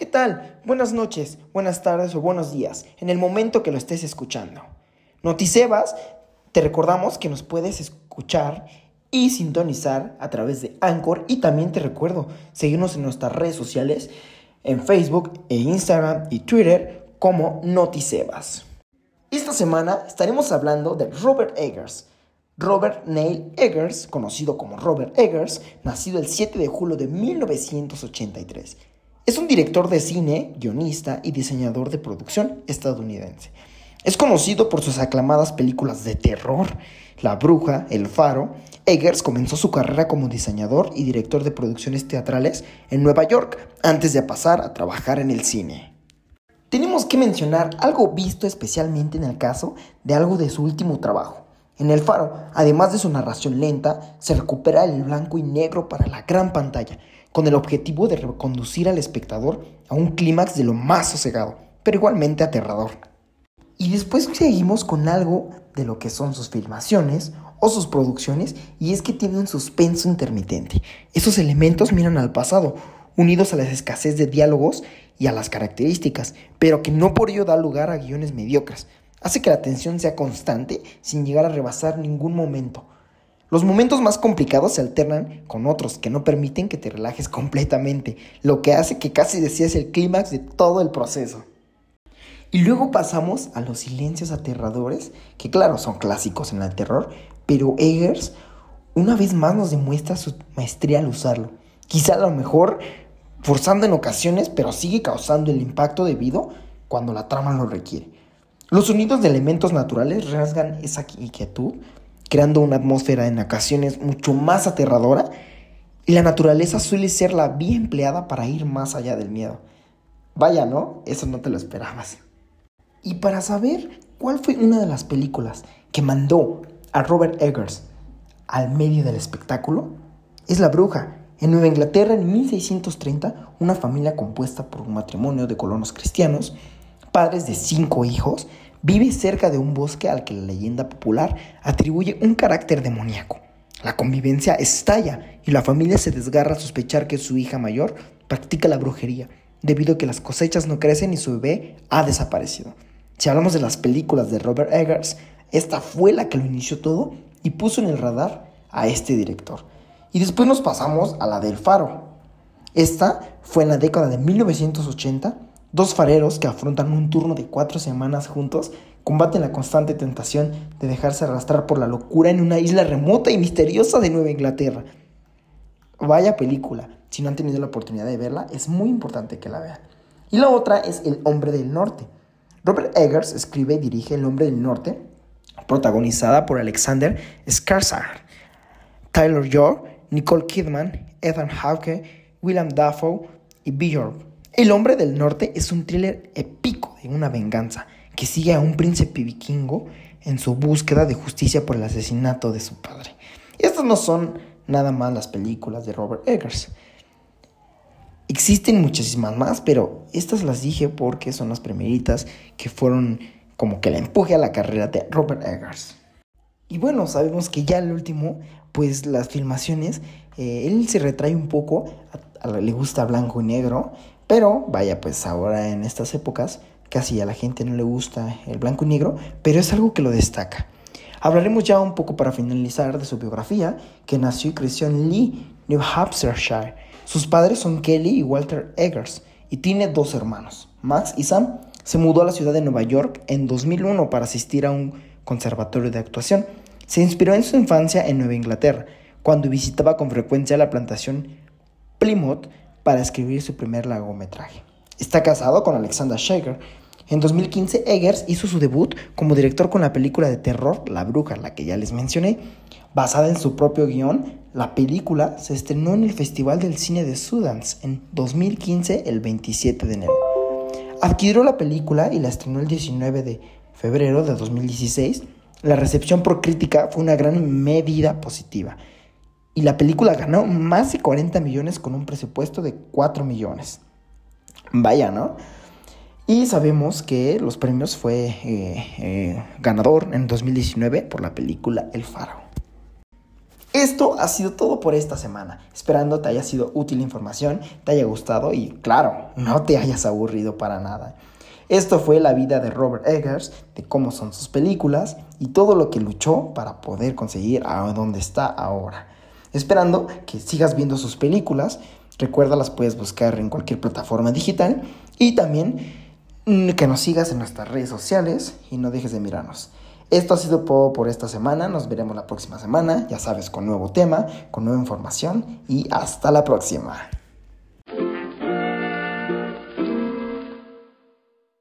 ¿qué tal? Buenas noches, buenas tardes o buenos días, en el momento que lo estés escuchando. Noticebas, te recordamos que nos puedes escuchar y sintonizar a través de Anchor y también te recuerdo seguirnos en nuestras redes sociales en Facebook e Instagram y Twitter como Noticebas. Esta semana estaremos hablando de Robert Eggers. Robert Neil Eggers, conocido como Robert Eggers, nacido el 7 de julio de 1983 es un director de cine, guionista y diseñador de producción estadounidense. Es conocido por sus aclamadas películas de terror, La Bruja, El Faro. Eggers comenzó su carrera como diseñador y director de producciones teatrales en Nueva York antes de pasar a trabajar en el cine. Tenemos que mencionar algo visto especialmente en el caso de algo de su último trabajo. En El Faro, además de su narración lenta, se recupera el blanco y negro para la gran pantalla, con el objetivo de reconducir al espectador a un clímax de lo más sosegado, pero igualmente aterrador. Y después seguimos con algo de lo que son sus filmaciones o sus producciones, y es que tiene un suspenso intermitente. Esos elementos miran al pasado, unidos a la escasez de diálogos y a las características, pero que no por ello da lugar a guiones mediocres. Hace que la tensión sea constante sin llegar a rebasar ningún momento. Los momentos más complicados se alternan con otros que no permiten que te relajes completamente, lo que hace que casi desees el clímax de todo el proceso. Y luego pasamos a los silencios aterradores, que claro, son clásicos en el terror, pero Eggers una vez más nos demuestra su maestría al usarlo. Quizá a lo mejor forzando en ocasiones, pero sigue causando el impacto debido cuando la trama lo requiere. Los sonidos de elementos naturales rasgan esa inquietud creando una atmósfera en ocasiones mucho más aterradora y la naturaleza suele ser la vía empleada para ir más allá del miedo. Vaya, ¿no? Eso no te lo esperabas. Y para saber cuál fue una de las películas que mandó a Robert Eggers al medio del espectáculo, es La Bruja. En Nueva Inglaterra, en 1630, una familia compuesta por un matrimonio de colonos cristianos, padres de cinco hijos, vive cerca de un bosque al que la leyenda popular atribuye un carácter demoníaco. La convivencia estalla y la familia se desgarra a sospechar que su hija mayor practica la brujería, debido a que las cosechas no crecen y su bebé ha desaparecido. Si hablamos de las películas de Robert Eggers, esta fue la que lo inició todo y puso en el radar a este director. Y después nos pasamos a la del Faro. Esta fue en la década de 1980 Dos fareros que afrontan un turno de cuatro semanas juntos combaten la constante tentación de dejarse arrastrar por la locura en una isla remota y misteriosa de Nueva Inglaterra. Vaya película, si no han tenido la oportunidad de verla, es muy importante que la vean. Y la otra es El Hombre del Norte. Robert Eggers escribe y dirige El Hombre del Norte, protagonizada por Alexander Skarsgård, Tyler York, Nicole Kidman, Ethan Hawke, William Dafoe y Bjorn el hombre del norte es un thriller épico de una venganza que sigue a un príncipe vikingo en su búsqueda de justicia por el asesinato de su padre. estas no son nada más las películas de Robert Eggers. Existen muchísimas más, pero estas las dije porque son las primeritas que fueron como que la empuje a la carrera de Robert Eggers. Y bueno, sabemos que ya el último, pues las filmaciones, eh, él se retrae un poco, le gusta blanco y negro, pero vaya, pues ahora en estas épocas casi a la gente no le gusta el blanco y negro, pero es algo que lo destaca. Hablaremos ya un poco para finalizar de su biografía, que nació y creció en Lee, New Hampshire. Sus padres son Kelly y Walter Eggers y tiene dos hermanos, Max y Sam. Se mudó a la ciudad de Nueva York en 2001 para asistir a un conservatorio de actuación. Se inspiró en su infancia en Nueva Inglaterra, cuando visitaba con frecuencia la plantación Plymouth para escribir su primer largometraje. Está casado con Alexandra Shaker. En 2015, Eggers hizo su debut como director con la película de terror La Bruja, la que ya les mencioné. Basada en su propio guion, la película se estrenó en el Festival del Cine de Sundance en 2015, el 27 de enero. Adquirió la película y la estrenó el 19 de febrero de 2016. La recepción por crítica fue una gran medida positiva y la película ganó más de 40 millones con un presupuesto de 4 millones. Vaya, ¿no? Y sabemos que los premios fue eh, eh, ganador en 2019 por la película El Faro. Esto ha sido todo por esta semana. Esperando te haya sido útil la información, te haya gustado y, claro, no te hayas aburrido para nada. Esto fue la vida de Robert Eggers, de cómo son sus películas y todo lo que luchó para poder conseguir a donde está ahora. Esperando que sigas viendo sus películas, recuerda las puedes buscar en cualquier plataforma digital y también mm, que nos sigas en nuestras redes sociales y no dejes de mirarnos. Esto ha sido todo por esta semana. Nos veremos la próxima semana, ya sabes, con nuevo tema, con nueva información y hasta la próxima.